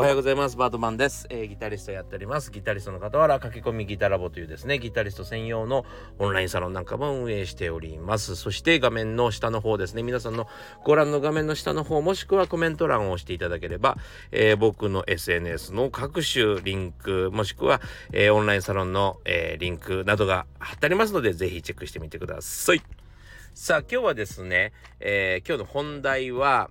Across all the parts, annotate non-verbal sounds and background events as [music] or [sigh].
おはようございます。バートマンです、えー、ギタリストやっております。ギタリストの傍ら、駆け込みギタラボというですね、ギタリスト専用のオンラインサロンなんかも運営しております。そして画面の下の方ですね、皆さんのご覧の画面の下の方、もしくはコメント欄を押していただければ、えー、僕の SNS の各種リンク、もしくは、えー、オンラインサロンの、えリンクなどが貼ってありますので、ぜひチェックしてみてください。さあ、今日はですね、え今日の本題は、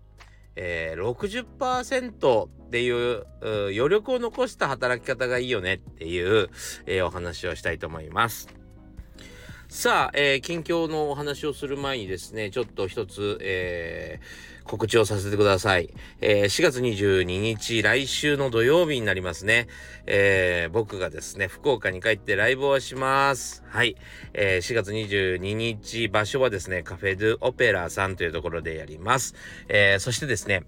えー、60%っていう余力を残した働き方がいいよねっていう、えー、お話をしたいと思います。さあ、えー、近況のお話をする前にですね、ちょっと一つ、えー、告知をさせてください。えー、4月22日、来週の土曜日になりますね。えー、僕がですね、福岡に帰ってライブをします。はい。えー、4月22日、場所はですね、カフェドゥオペラさんというところでやります。えー、そしてですね、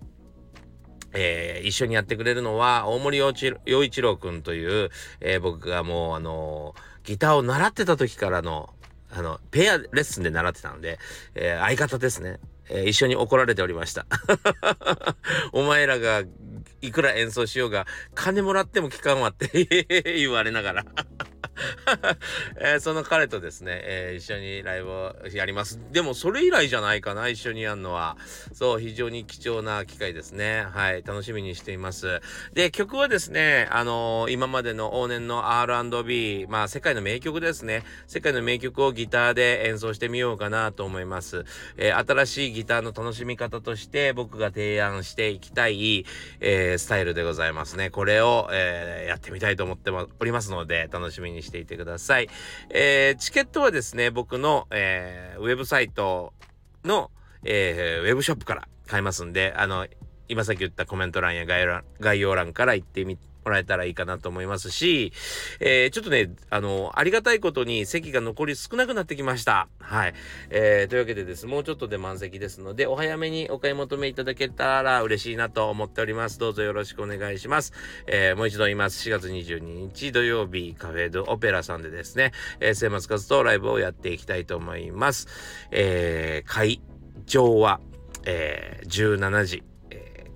えー、一緒にやってくれるのは、大森洋一郎くんという、えー、僕がもう、あのー、ギターを習ってた時からの、あの、ペアレッスンで習ってたので、えー、相方ですね。えー、一緒に怒られておりました。[laughs] お前らがいくら演奏しようが、金もらっても聞かんわって [laughs] 言われながら [laughs] えー、その彼とですね、えー、一緒にライブをやります。でもそれ以来じゃないかな、一緒にやるのは。そう、非常に貴重な機会ですね。はい、楽しみにしています。で、曲はですね、あのー、今までの往年の R&B、まあ世界の名曲ですね。世界の名曲をギターで演奏してみようかなと思います。え、新しいギターの楽しみ方として僕が提案していきたい、え、スタイルでございますね。これを、えやってみたいと思っておりますので、楽しみににしていてください。えチケットはですね、僕の、えウェブサイトの、えウェブショップから買えますんで、あの、今さっき言ったコメント欄や概要欄から行ってみて、もらえたらいいかなと思いますし、えー、ちょっとね、あの、ありがたいことに席が残り少なくなってきました。はい。えー、というわけでです、もうちょっとで満席ですので、お早めにお買い求めいただけたら嬉しいなと思っております。どうぞよろしくお願いします。えー、もう一度言います。4月22日土曜日、カフェドオペラさんでですね、えー、末松活動ライブをやっていきたいと思います。えー、会場は、えー、17時。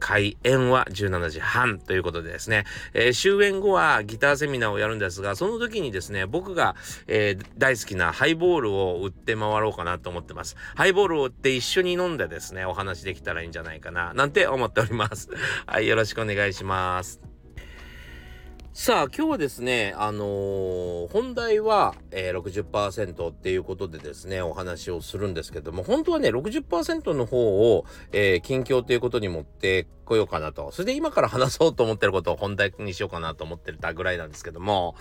開演は17時半ということでですね、えー、終演後はギターセミナーをやるんですが、その時にですね、僕が、えー、大好きなハイボールを売って回ろうかなと思ってます。ハイボールを売って一緒に飲んでですね、お話できたらいいんじゃないかな、なんて思っております。はい、よろしくお願いします。さあ、今日はですね、あのー、本題は、えー、60%っていうことでですね、お話をするんですけども、本当はね、60%の方を、えー、近況ということに持ってこようかなと。それで今から話そうと思ってることを本題にしようかなと思ってたぐらいなんですけども、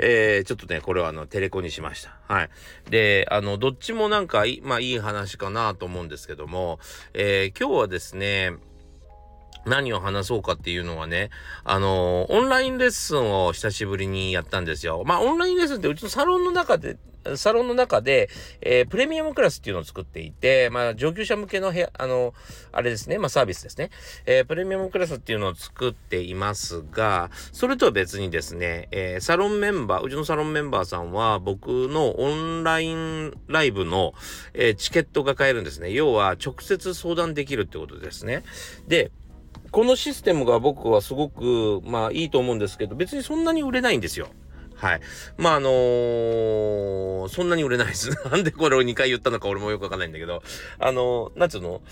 えー、ちょっとね、これはあの、テレコにしました。はい。で、あの、どっちもなんかい、まあいい話かなと思うんですけども、えー、今日はですね、何を話そうかっていうのはね、あのー、オンラインレッスンを久しぶりにやったんですよ。まあ、オンラインレッスンってうちのサロンの中で、サロンの中で、えー、プレミアムクラスっていうのを作っていて、まあ、上級者向けの部屋、あの、あれですね、まあ、サービスですね。えー、プレミアムクラスっていうのを作っていますが、それとは別にですね、えー、サロンメンバー、うちのサロンメンバーさんは、僕のオンラインライブの、え、チケットが買えるんですね。要は、直接相談できるってことですね。で、このシステムが僕はすごく、まあいいと思うんですけど、別にそんなに売れないんですよ。はい。まあ、あのー、そんなに売れないです。[laughs] なんでこれを2回言ったのか俺もよくわかんないんだけど、あのー、なんつうの？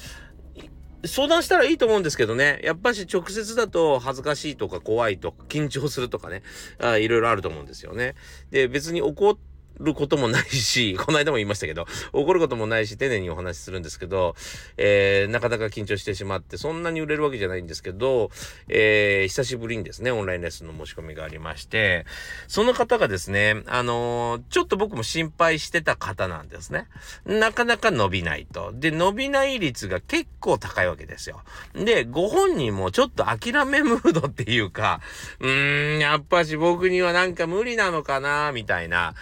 相談したらいいと思うんですけどね。やっぱし直接だと恥ずかしいとか怖いとか緊張するとかね。あいろいろあると思うんですよね。で、別に怒って、ることもないし、[laughs] この間も言いましたけど、怒ることもないし、丁寧にお話しするんですけど、えー、なかなか緊張してしまって、そんなに売れるわけじゃないんですけど、えー、久しぶりにですね、オンラインレッスンの申し込みがありまして、その方がですね、あのー、ちょっと僕も心配してた方なんですね。なかなか伸びないと。で、伸びない率が結構高いわけですよ。で、ご本人もちょっと諦めムードっていうか、うーん、やっぱし僕にはなんか無理なのかな、みたいな、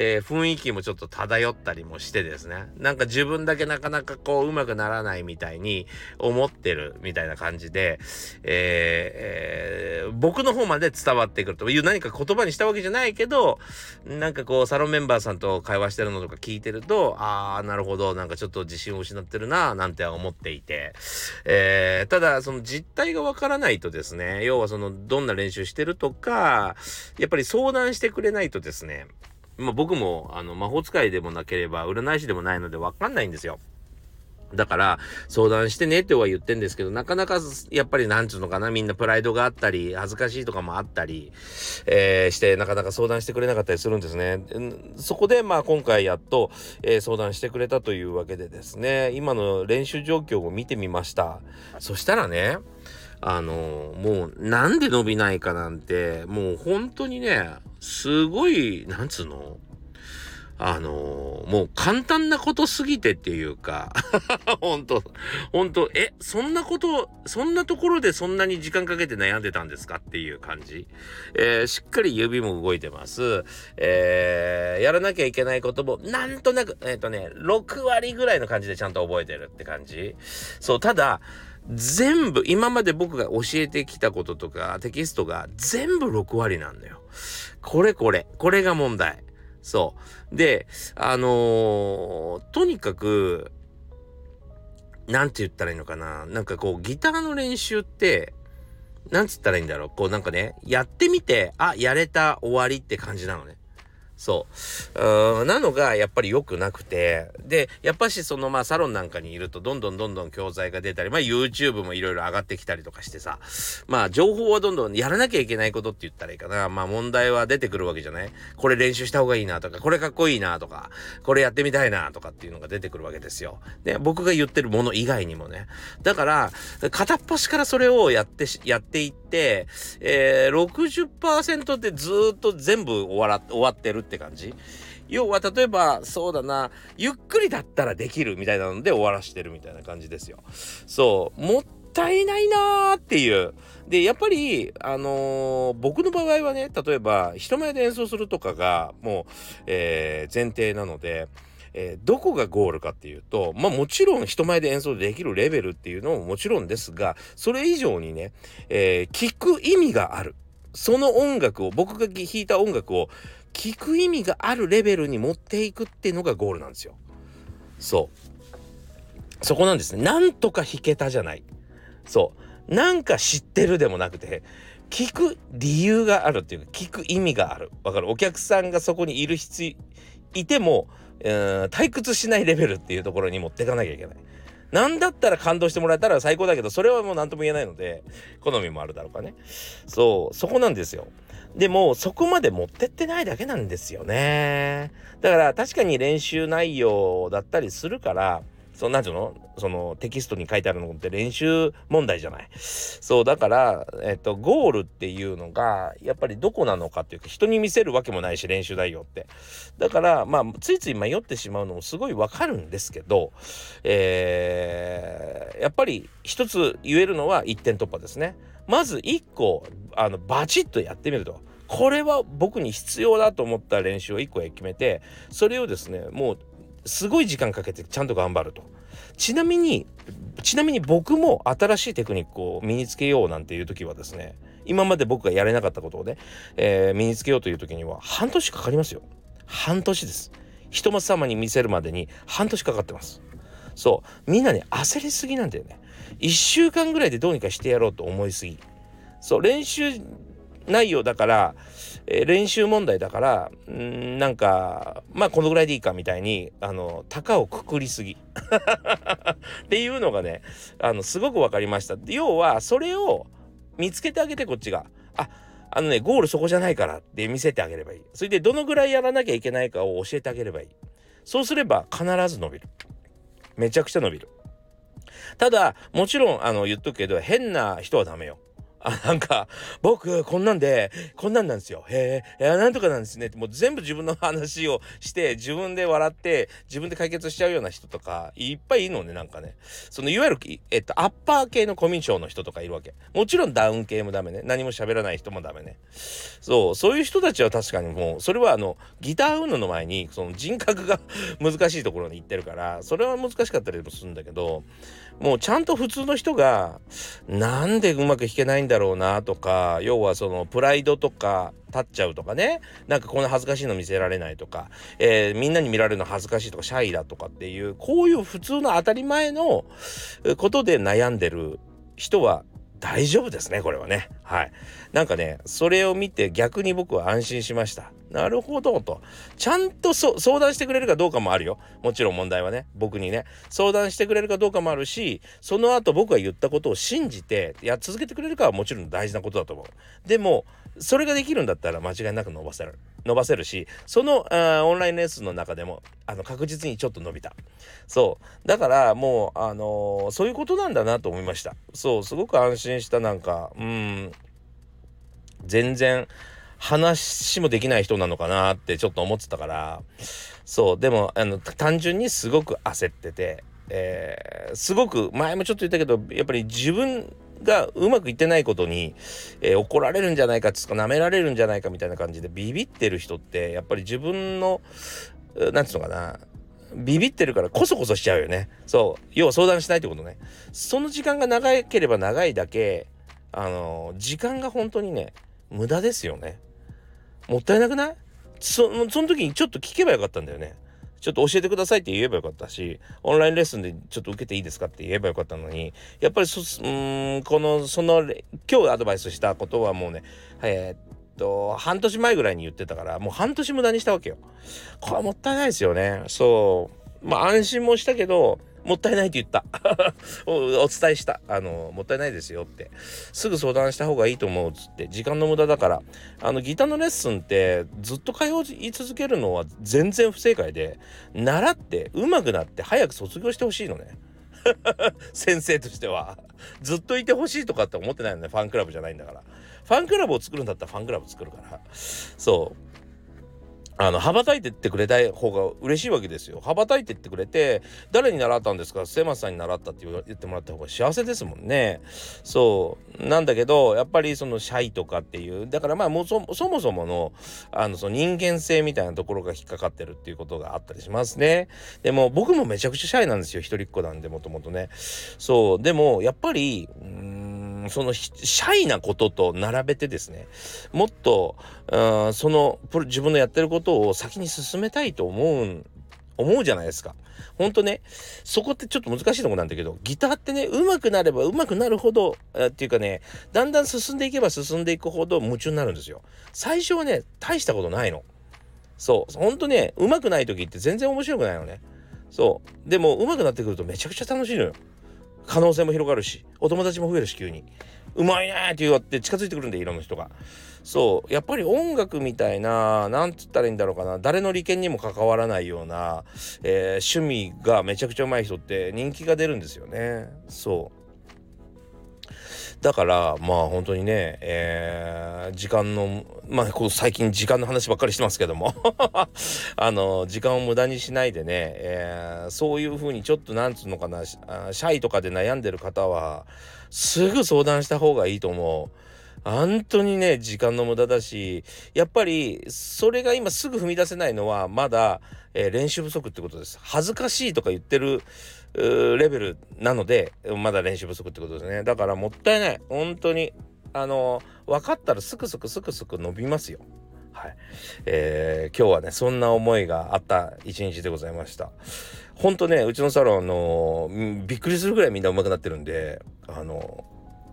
えー、雰囲気もちょっと漂ったりもしてですね。なんか自分だけなかなかこううまくならないみたいに思ってるみたいな感じで、えーえー、僕の方まで伝わってくると。いう何か言葉にしたわけじゃないけどなんかこうサロンメンバーさんと会話してるのとか聞いてるとああなるほど。なんかちょっと自信を失ってるななんて思っていて、えー、ただその実態がわからないとですね要はそのどんな練習してるとかやっぱり相談してくれないとですねまあ、僕もあの魔法使いでもなければ占い師でもないのでわかんないんですよ。だから、相談してねっては言ってんですけど、なかなか、やっぱりなんつうのかな、みんなプライドがあったり、恥ずかしいとかもあったり、えー、して、なかなか相談してくれなかったりするんですね。そこで、まあ今回やっと、えー、相談してくれたというわけでですね、今の練習状況を見てみました。そしたらね、あのもうなんで伸びないかなんて、もう本当にね、すごい、なんつうの？あのもう簡単なことすぎてっていうか [laughs] 本当本当え、そんなこと、そんなところでそんなに時間かけて悩んでたんですかっていう感じ。えー、しっかり指も動いてます。えー、やらなきゃいけないことも、なんとなく、えっ、ー、とね、6割ぐらいの感じでちゃんと覚えてるって感じ。そう、ただ、全部、今まで僕が教えてきたこととか、テキストが全部6割なんだよ。これこれ。これが問題。そう。で、あのー、とにかく、なんて言ったらいいのかな。なんかこう、ギターの練習って、なんつったらいいんだろう。こうなんかね、やってみて、あ、やれた終わりって感じなのね。そう。うんなのがやっぱり良くなくて。で、やっぱしそのまあサロンなんかにいるとどんどんどんどん教材が出たり、まあ YouTube もいろいろ上がってきたりとかしてさ、まあ情報はどんどんやらなきゃいけないことって言ったらいいかな。まあ問題は出てくるわけじゃない？これ練習した方がいいなとか、これかっこいいなとか、これやってみたいなとかっていうのが出てくるわけですよ。で、僕が言ってるもの以外にもね。だから、片っ端からそれをやって、やっていって、えー、60%でずっと全部終わら、終わってるって感じ要は例えばそうだなゆっくりだったらできるみたいなので終わらしてるみたいな感じですよ。そうもったいないなーっていう。でやっぱりあのー、僕の場合はね例えば人前で演奏するとかがもう、えー、前提なので。えー、どこがゴールかっていうとまあもちろん人前で演奏できるレベルっていうのももちろんですがそれ以上にね、えー、聞く意味があるその音楽を僕が弾いた音楽を聞く意味があるレベルに持っていくっていうのがゴールなんですよ。そう。そこなんですね。なんとか弾けたじゃない。そう。なんか知ってるでもなくて、聞く理由があるっていうか、聞く意味がある。わかる？お客さんがそこにいる必要、いても、退屈しないレベルっていうところに持っていかなきゃいけない。なんだったら感動してもらえたら最高だけど、それはもう何とも言えないので、好みもあるだろうかね。そう、そこなんですよ。でも、そこまで持ってってないだけなんですよね。だから確かに練習内容だったりするから、そなんていうの？そのテキストに書いてあるのって練習問題じゃない？そう、だから、えっと、ゴールっていうのが、やっぱりどこなのかっていうか、人に見せるわけもないし、練習内容って。だから、まあ、ついつい迷ってしまうのもすごいわかるんですけど、えー、やっぱり一つ言えるのは一点突破ですね。まず一個、あの、バチッとやってみると。これは僕に必要だと思った練習を1個決めてそれをですねもうすごい時間かけてちゃんと頑張ると。ちなみにちなみに僕も新しいテクニックを身につけようなんていう時はですね今まで僕がやれなかったことをね、えー、身につけようという時には半年かかりますよ。半年です。人松様に見せるまでに半年かかってます。そう。みんなね焦りすぎなんだよね。1週間ぐらいでどうにかしてやろうと思いすぎ。そう。練習内容だから、えー、練習問題だからんなんかまあこのぐらいでいいかみたいにあの高をくくりすぎ。[laughs] っていうのがねあのすごく分かりました。要はそれを見つけてあげてこっちが。ああのねゴールそこじゃないからって見せてあげればいい。それでどのぐらいやらなきゃいけないかを教えてあげればいい。そうすれば必ず伸びる。めちゃくちゃ伸びる。ただもちろんあの言っとくけど変な人はダメよ。あなんか僕こんなんでこんなんなんですよ。へえなんとかなんですね。ってもう全部自分の話をして自分で笑って自分で解決しちゃうような人とかいっぱいいるのねなんかね。そのいわゆる、えっと、アッパー系のコミュ障の人とかいるわけ。もちろんダウン系もダメね。何も喋らない人もダメね。そうそういう人たちは確かにもうそれはあのギター運動の前にその人格が [laughs] 難しいところに行ってるからそれは難しかったりもするんだけどもうちゃんと普通の人がなんでうまく弾けないんだろうなとか要はそのプライドとか立っちゃうとかね。なんかこんな恥ずかしいの見せられないとか、えー、みんなに見られるの恥ずかしいとかシャイだとかっていうこういう普通の当たり前のことで悩んでる人は大丈夫ですねこれはね。はい。なんかねそれを見て逆に僕は安心しました。なるほどと。ちゃんと相談してくれるかどうかもあるよ。もちろん問題はね。僕にね。相談してくれるかどうかもあるしその後僕が言ったことを信じてや続けてくれるかはもちろん大事なことだと思う。でもそれができるんだったら間違いなく伸ばせる。伸ばせるしそのあオンラインレッスンの中でもあの確実にちょっと伸びた。そう。だからもうあのー、そういうことなんだなと思いました。そうすごく安心したなんかうん。全然話もできない人なのかなってちょっと思ってたから。そう。でもあの単純にすごく焦ってて、えー、すごく前もちょっと言ったけどやっぱり自分がうまくいってないことに、えー、怒られるんじゃないかつか舐められるんじゃないかみたいな感じでビビってる人ってやっぱり自分の何て言うのかなビビってるからこそこそしちゃうよね。そう。要は相談しないってことね。その時間が長ければ長いだけあの時間が本当にね無駄ですよね。もったいなくない？そその時にちょっと聞けばよかったんだよね。ちょっと教えてくださいって言えばよかったし、オンラインレッスンでちょっと受けていいですかって言えばよかったのに、やっぱりそ、うん、この、その、今日アドバイスしたことはもうね、えー、っと、半年前ぐらいに言ってたから、もう半年無駄にしたわけよ。これはもったいないですよね。そう。まあ安心もしたけど、もったいないって言った。[laughs] お伝えした。あのもったいないですよって。すぐ相談した方がいいと思うっつって。時間の無駄だから。あのギターのレッスンってずっと通い続けるのは全然不正解で習って上手くなって早く卒業してほしいのね。[laughs] 先生としては。ずっといてほしいとかって思ってないのね。ファンクラブじゃないんだから。ファンクラブを作るんだったらファンクラブ作るから。そう。あの羽ばたいてってくれた方が嬉しいわけですよ。羽ばたいてってくれて誰に習ったんですか？末松さんに習ったって言ってもらった方が幸せですもんね。そうなんだけどやっぱりそのシャイとかっていうだからまあもそそもそものあのその人間性みたいなところが引っかかってるっていうことがあったりしますね。でも僕もめちゃくちゃシャイなんですよ一人っ子なんでもともとね。そうでもやっぱりうんそのシャイなことと並べてですねもっとその自分のやってることを先に進めたいと思う思うじゃないですか。ほんとね、そこってちょっと難しいとこなんだけど、ギターってね、上手くなれば上手くなるほど、えっていうかね、だんだん進んでいけば進んでいくほど夢中になるんですよ。最初はね、大したことないの。そう。ほんとね、上手くない時って全然面白くないのね。そう。でも、上手くなってくるとめちゃくちゃ楽しいのよ。可能性も広がるしお友達も増えるし急にうまいねって言わって近づいてくるんでいろんな人がそう。やっぱり音楽みたいな何つったらいいんだろうかな。誰の利権にも関わらないような、えー、趣味がめちゃくちゃうまい人って人気が出るんですよね。そう。だからまあ本当にね、えー、時間のまあこう最近時間の話ばっかりしてますけども。[laughs] あの時間を無駄にしないでね、えー、そういうふうにちょっとなんつうのかなシャイとかで悩んでる方はすぐ相談した方がいいと思う。本当にね時間の無駄だしやっぱりそれが今すぐ踏み出せないのはまだ、えー、練習不足ってことです。恥ずかしいとか言ってるレベルなのでまだ練習不足ってことですね。だからもったいない。本当にあの分かったらすくすくすくすく伸びますよ。はい。えー、今日はねそんな思いがあった一日でございました。ほんとねうちのサロンのびっくりするぐらいみんな上手くなってるんであの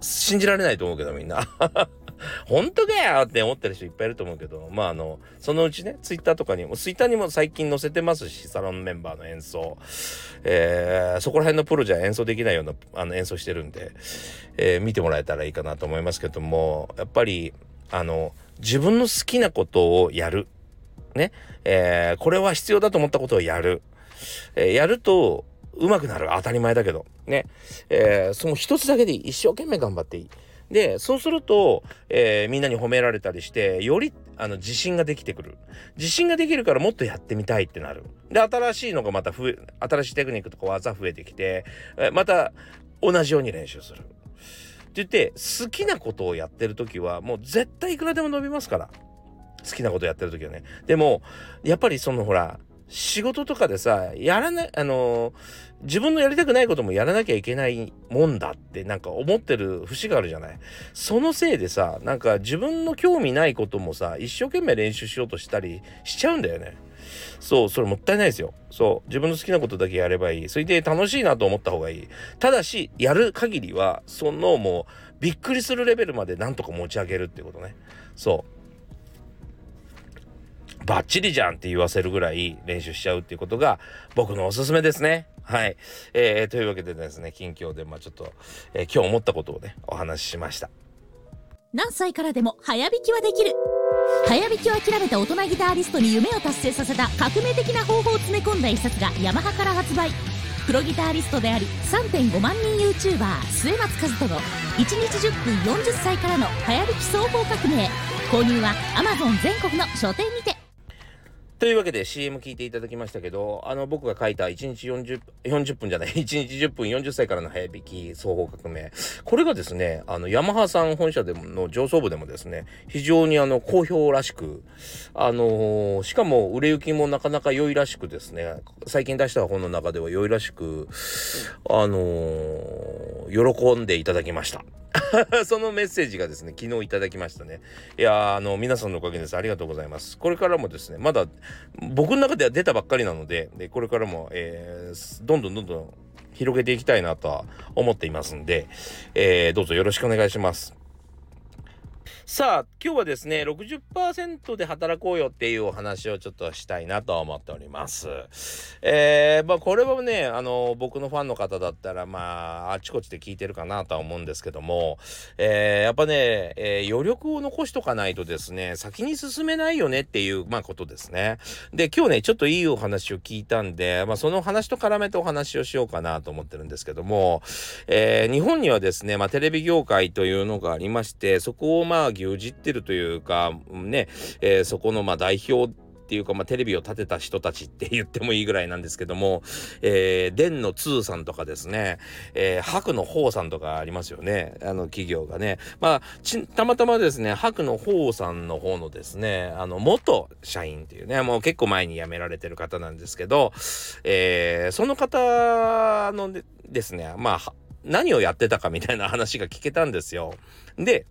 信じられないと思うけどみんな [laughs] 本当かよって思ってる人いっぱいいると思うけど、まああの、そのうちね、ツイッターとかにも、ツイッターにも最近載せてますし、サロンメンバーの演奏。えー、そこら辺のプロじゃ演奏できないようなあの演奏してるんで、えー、見てもらえたらいいかなと思いますけども、やっぱり、あの、自分の好きなことをやる。ね。えー、これは必要だと思ったことをやる。えー、やると、上手くなる。当たり前だけど。ね。えー、その一つだけで。一生懸命頑張っていい。でそうすると、えー、みんなに褒められたりしてよりあの自信ができてくる自信ができるからもっとやってみたいってなるで新しいのがまた増え新しいテクニックとか技増えてきて、え、また同じように練習するって言って好きなことをやってる時はもう絶対いくらでも伸びますから好きなことやってる時はねでもやっぱりそのほら仕事とかでさやらないあの自分のやりたくないこともやらなきゃいけないもんだってなんか思ってる節があるじゃない？そのせいでさなんか自分の興味ないこともさ一生懸命練習しようとしたりしちゃうんだよね。そうそれもったいないですよ。そう自分の好きなことだけやればいい。それで楽しいなと思った方がいい。ただしやる限りはそのもうびっくりするレベルまでなんとか持ち上げるってことね。そう。バッチリじゃんって言わせるぐらい練習しちゃうっていうことが僕のおすすめですね。はい。えー、というわけでですね、近況で、まあちょっと、えー、今日思ったことをね、お話ししました。何歳からでも早弾きはできる。早弾きを諦めた大人ギターリストに夢を達成させた革命的な方法を詰め込んだ一冊がヤマハから発売。プロギターリストであり3.5万人 YouTuber 末松和人の1日10分40歳からの早弾き総合革命購入は Amazon 全国の書店にてというわけで CM 聞いていただきましたけど、あの僕が書いた1日40、40分じゃない、[laughs] 1日10分40歳からの早弾き総合革命。これがですね、あの、ヤマハさん本社でもの上層部でもですね、非常にあの、好評らしく、あのー、しかも売れ行きもなかなか良いらしくですね、最近出した本の中では良いらしく、あのー、喜んでいただきました。[laughs] そのメッセージがですね、昨日いただきましたね。いやあの、皆さんのおかげです。ありがとうございます。これからもですね、まだ僕の中では出たばっかりなので、でこれからも、えー、どんどんどんどん広げていきたいなとは思っていますんで、えー、どうぞよろしくお願いします。さあ、今日はですね、60%で働こうよっていうお話をちょっとしたいなと思っております。えー、まあこれはね、あの、僕のファンの方だったら、まあ、あちこちで聞いてるかなとは思うんですけども、えー、やっぱね、えー、余力を残しとかないとですね、先に進めないよねっていう、まあことですね。で、今日ね、ちょっといいお話を聞いたんで、まあその話と絡めてお話をしようかなと思ってるんですけども、えー、日本にはですね、まあテレビ業界というのがありまして、そこをまあ牛耳ってるというかね、えー、そこのまあ代表っていうか、まあ、テレビを立てた人たちって言ってもいいぐらいなんですけども、えー、電の通さんとかですね、えー、白の方さんとかありますよね、あの企業がね。まあ、たまたまですね、白の方さんの方のですね、あの、元社員っていうね、もう結構前に辞められてる方なんですけど、えー、その方のでですね、まあ、何をやってたかみたいな話が聞けたんですよ。で、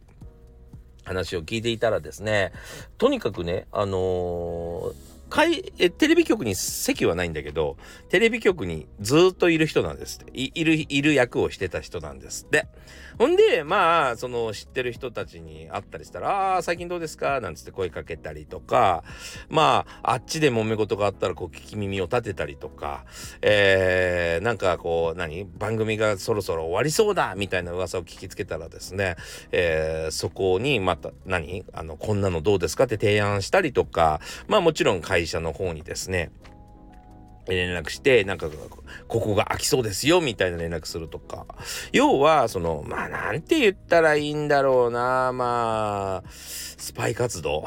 話を聞いていたらですね、とにかくね、あのーかいえテレビ局に席はないんだけどテレビ局にずっといる人なんですって。いいるいる役をしてた人なんですって。ほんでまあその知ってる人たちに会ったりしたら「ああ最近どうですか?」なんつって声かけたりとかまああっちで揉め事があったらこう聞き耳を立てたりとかえー、なんかこう何？番組がそろそろ終わりそうだみたいな噂を聞きつけたらですね、えー、そこにまた何？あのこんなのどうですか？って提案したりとかまあもちろん会会社の方にですね連絡してなんかここが空きそうですよみたいな連絡するとか。要はそのまあなんて言ったらいいんだろうなまあスパイ活動。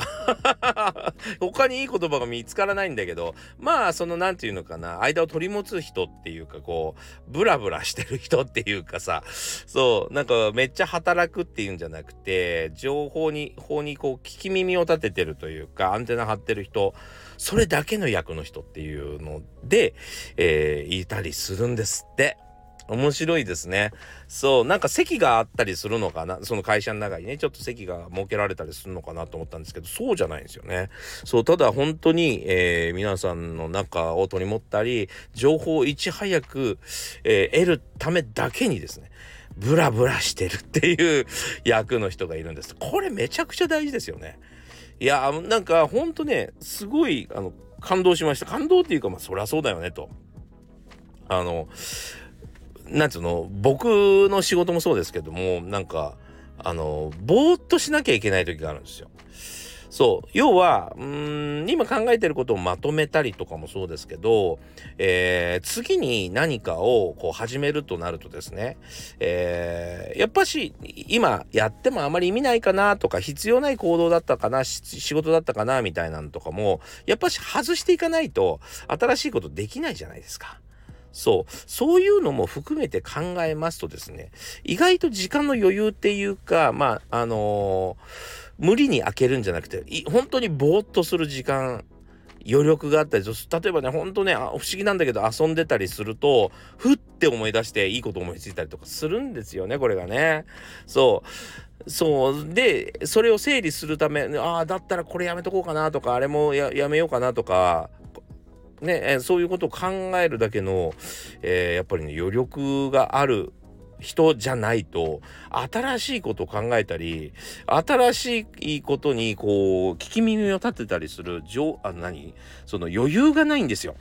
[laughs] 他にいい言葉が見つからないんだけどまあその何て言うのかな。間を取り持つ人っていうかこうブラブラしてる人っていうかさ。そうなんかめっちゃ働くっていうんじゃなくて情報に法にこう聞き耳を立ててるというかアンテナ張ってる人それだけの役の人っていうので、えー、いたりするんですって。面白いですね。そう、なんか席があったりするのかな、その会社の中にね、ちょっと席が設けられたりするのかなと思ったんですけど、そうじゃないんですよね。そう、ただ本当に、えー、皆さんの中を取り持ったり、情報をいち早く、えー、得るためだけにですね、ブラブラしてるっていう [laughs] 役の人がいるんです。これめちゃくちゃ大事ですよね。いやなんかほんとねすごいあの感動しました感動っていうかまあそりゃそうだよねとあのなんつうの僕の仕事もそうですけどもなんかあのぼーっとしなきゃいけない時があるんですよそう要はうん今考えてることをまとめたりとかもそうですけど、えー、次に何かをこう始めるとなるとですね、えー、やっぱし今やってもあまり意味ないかなとか必要ない行動だったかな仕事だったかなみたいなのとかもやっぱし外していかないと新しいことできないじゃないですか。そう。そういうのも含めて考えますとですね、意外と時間の余裕っていうか、まあ、あのー無理に開けるんじゃなくて、本当にぼーっとする時間、余力があったり、例えばね、ほんとね、不思議なんだけど遊んでたりすると、ふって思い出していいこと思いついたりとかするんですよね、これがね。そう。そう。で、それを整理するため、ああ、だったらこれやめとこうかなとか、あれもやめようかなとか、ね、そういうことを考えるだけの、えー、やっぱりね、余力がある人じゃないと新しいことを考えたり新しいことにこう聞き耳を立てたりするあ何？その余裕がないんですよ。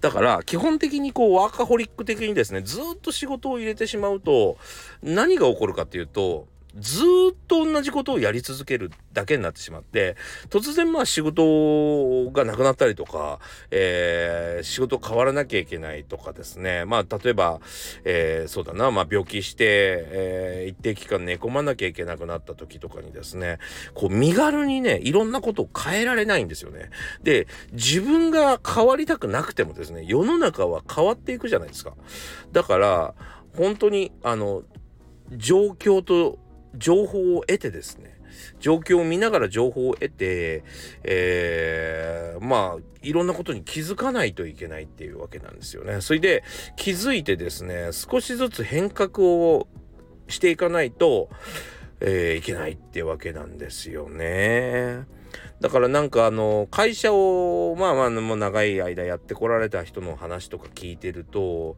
だから基本的にこうワーカホリック的にですねずっと仕事を入れてしまうと何が起こるかっていうとずっと同じことをやり続けるだけになってしまって、突然まあ仕事がなくなったりとか、えー、仕事変わらなきゃいけないとかですね。まあ例えば、えー、そうだな、まあ病気して、えー、一定期間寝込まなきゃいけなくなった時とかにですね、こう身軽にね、いろんなことを変えられないんですよね。で、自分が変わりたくなくてもですね、世の中は変わっていくじゃないですか。だから、本当に、あの、状況と情報を得てですね状況を見ながら情報を得て、えー、まあいろんなことに気づかないといけないっていうわけなんですよね。それで気づいてですね少しずつ変革をしていかないと、えー、いけないってわけなんですよね。だからなんかあの会社をまあまあもう長い間やってこられた人の話とか聞いてると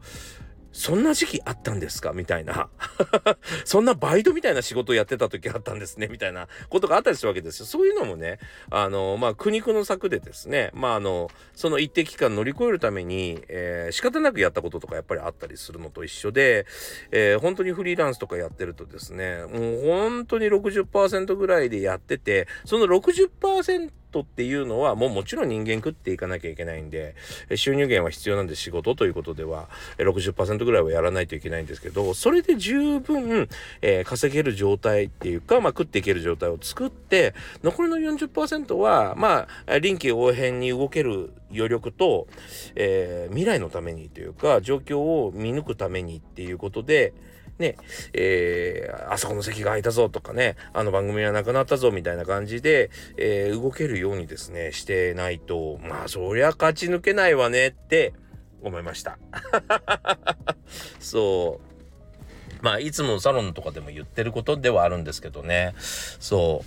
そんな時期あったんですか？みたいな。[laughs] そんなバイトみたいな仕事をやってた時あったんですね。みたいなことがあったりするわけですよ。そういうのもね、あの、まあ、苦肉の策でですね、まあ、あの、その一定期間乗り越えるために、えー、仕方なくやったこととかやっぱりあったりするのと一緒で、えー、本当にフリーランスとかやってるとですね、もう本当に60%ぐらいでやってて、その60%トっていうのはもうもちろん人間食っていかなきゃいけないんで収入源は必要なんで仕事ということでは60%ぐらいはやらないといけないんですけどそれで十分、えー、稼げる状態っていうか、まあ、食っていける状態を作って残りの40%はまあ臨機応変に動ける余力と、えー、未来のためにというか状況を見抜くためにっていうことでね、えー、あそこの席が空いたぞとかね、あの番組はなくなったぞみたいな感じで、えー、動けるようにですね、してないと、まあそりゃ勝ち抜けないわねって思いました。[laughs] そう。まあいつもサロンとかでも言ってることではあるんですけどね、そ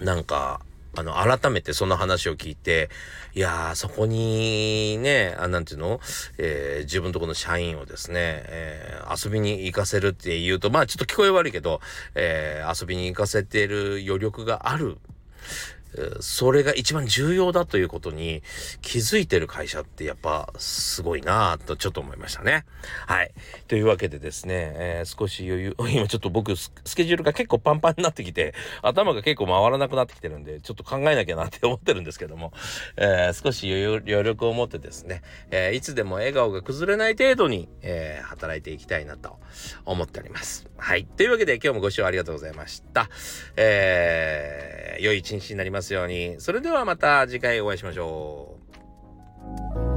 う。なんか、あの、改めてその話を聞いて、いやー、そこにね、あなんていうの、えー、自分とこの社員をですね、えー、遊びに行かせるって言うと、まあちょっと聞こえ悪いけど、えー、遊びに行かせてる余力がある。それが一番重要だということに気づいてる会社ってやっぱすごいなぁとちょっと思いましたね。はい。というわけでですね、えー、少し余裕、[laughs] 今ちょっと僕スケジュールが結構パンパンになってきて、頭が結構回らなくなってきてるんで、ちょっと考えなきゃなって思ってるんですけども、えー、少し余裕、余力を持ってですね、えー、いつでも笑顔が崩れない程度に、え働いていきたいなと思っております。はい。というわけで今日もご視聴ありがとうございました。えー、良い一日になりますますように。それではまた次回お会いしましょう。